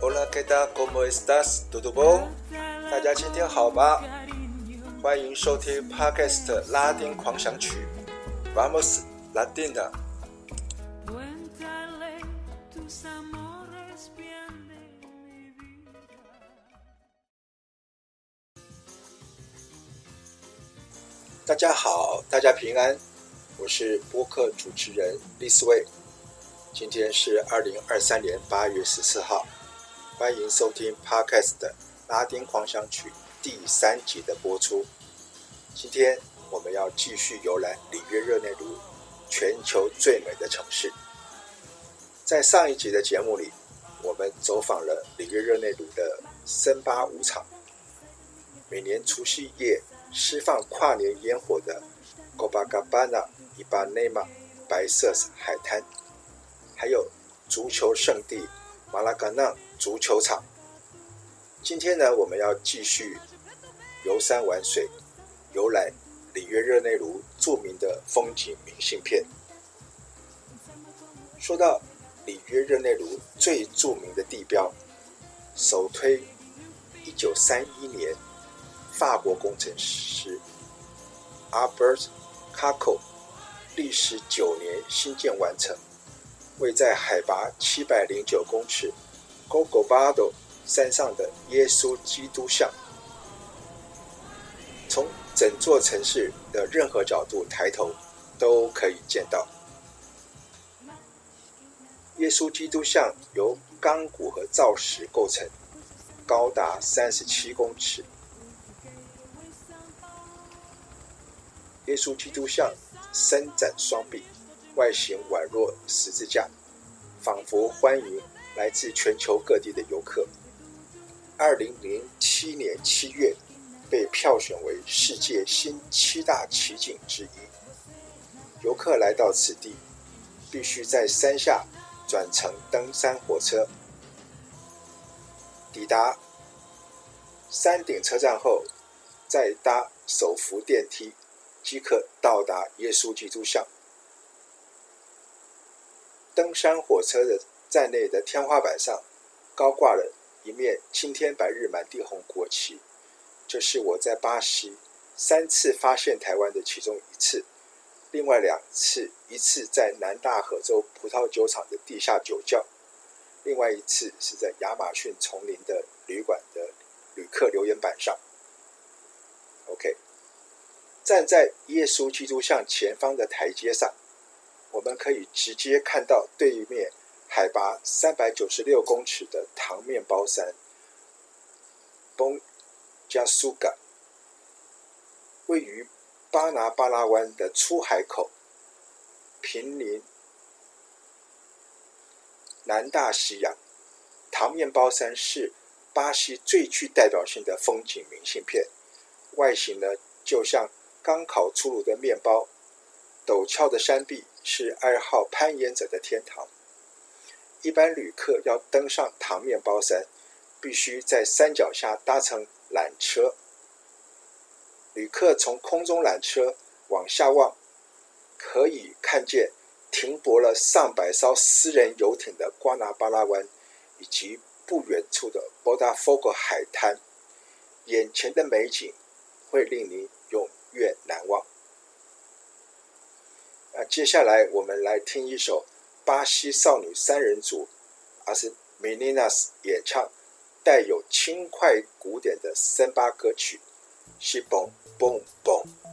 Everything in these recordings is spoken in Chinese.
Hola, ¿qué tal? ¿Cómo estás? ¿Todo bien? 大家今天好吗？欢迎收听 Podcast 拉丁狂想曲，Vamos Latina。大家好，大家平安，我是播客主持人李思维。今天是二零二三年八月十四号，欢迎收听 Podcast 的拉丁狂想曲第三集的播出。今天我们要继续游览里约热内卢，全球最美的城市。在上一集的节目里，我们走访了里约热内卢的森巴舞场，每年除夕夜释放跨年烟火的 Copacabana Ipanema 白色海滩。还有足球圣地马拉嘎纳足球场。今天呢，我们要继续游山玩水，游览里约热内卢著名的风景明信片。说到里约热内卢最著名的地标，首推一九三一年法国工程师 Albert Caco 历时九年新建完成。位在海拔七百零九公尺 Gogobado 山上的耶稣基督像，从整座城市的任何角度抬头都可以见到。耶稣基督像由钢骨和造石构成，高达三十七公尺。耶稣基督像伸展双臂。外形宛若十字架，仿佛欢迎来自全球各地的游客。二零零七年七月，被票选为世界新七大奇景之一。游客来到此地，必须在山下转乘登山火车，抵达山顶车站后，再搭手扶电梯，即可到达耶稣基督像。登山火车的站内的天花板上，高挂了一面青天白日满地红国旗。这是我在巴西三次发现台湾的其中一次，另外两次，一次在南大河州葡萄酒厂的地下酒窖，另外一次是在亚马逊丛林的旅馆的旅客留言板上。OK，站在耶稣基督像前方的台阶上。我们可以直接看到对面海拔三百九十六公尺的糖面包山 Pão de Açúcar，位于巴拿巴拉湾的出海口，濒临南大西洋。糖面包山是巴西最具代表性的风景明信片，外形呢就像刚烤出炉的面包，陡峭的山壁。是爱好攀岩者的天堂。一般旅客要登上糖面包山，必须在山脚下搭乘缆车。旅客从空中缆车往下望，可以看见停泊了上百艘私人游艇的瓜纳巴拉湾，以及不远处的 Botafogo 海滩。眼前的美景会令你越难忘。那接下来我们来听一首巴西少女三人组阿斯米尼纳斯演唱带有轻快古典的森巴歌曲是蹦蹦蹦。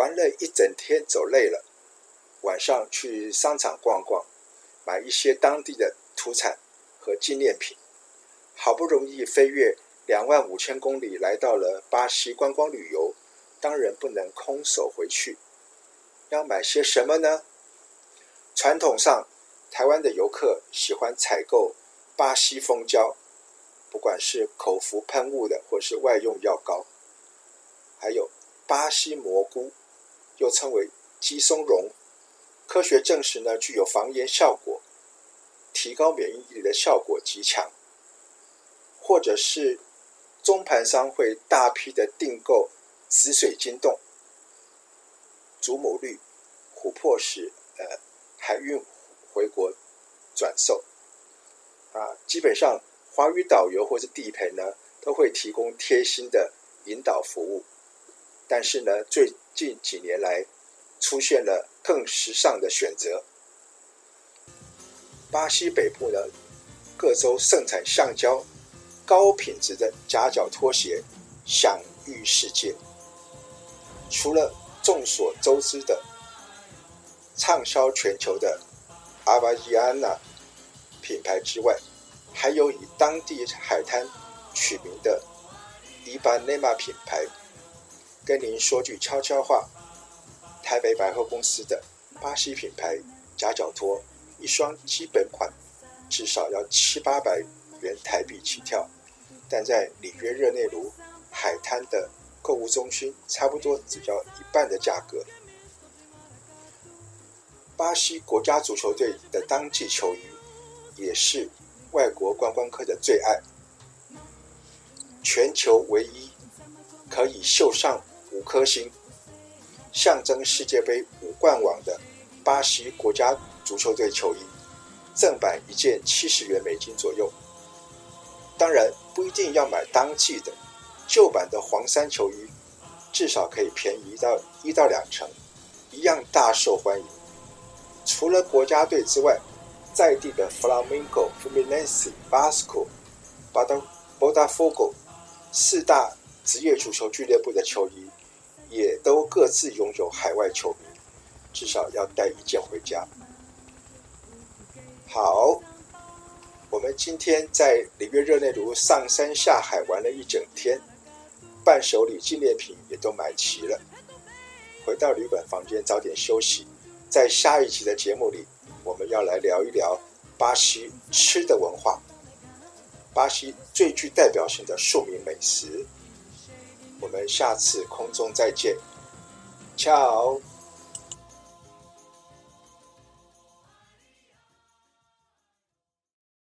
玩了一整天，走累了，晚上去商场逛逛，买一些当地的土产和纪念品。好不容易飞越两万五千公里，来到了巴西观光旅游，当然不能空手回去。要买些什么呢？传统上，台湾的游客喜欢采购巴西蜂胶，不管是口服喷雾的，或是外用药膏，还有巴西蘑菇。又称为鸡松茸，科学证实呢，具有防炎效果，提高免疫力的效果极强。或者是中盘商会大批的订购紫水晶冻、祖母绿、琥珀石，呃，海运回国转售。啊，基本上华语导游或是地陪呢，都会提供贴心的引导服务。但是呢，最近几年来，出现了更时尚的选择。巴西北部的各州盛产橡胶高品质的夹脚拖鞋，享誉世界。除了众所周知的畅销全球的阿巴吉安娜品牌之外，还有以当地海滩取名的伊巴内玛品牌。跟您说句悄悄话，台北百货公司的巴西品牌夹脚拖，一双基本款至少要七八百元台币起跳，但在里约热内卢海滩的购物中心，差不多只要一半的价格。巴西国家足球队的当季球衣也是外国观光客的最爱，全球唯一。可以绣上五颗星，象征世界杯五冠王的巴西国家足球队球衣，正版一件七十元美金左右。当然不一定要买当季的，旧版的黄衫球衣至少可以便宜到一到两成，一样大受欢迎。除了国家队之外，在地的 Flamengo、Fluminense、Basco、Botafogo 四大职业足球俱乐部的球衣，也都各自拥有海外球迷，至少要带一件回家。好，我们今天在里约热内卢上山下海玩了一整天，伴手礼纪念品也都买齐了，回到旅馆房间早点休息。在下一集的节目里，我们要来聊一聊巴西吃的文化，巴西最具代表性的庶民美食。我们下次空中再见巧。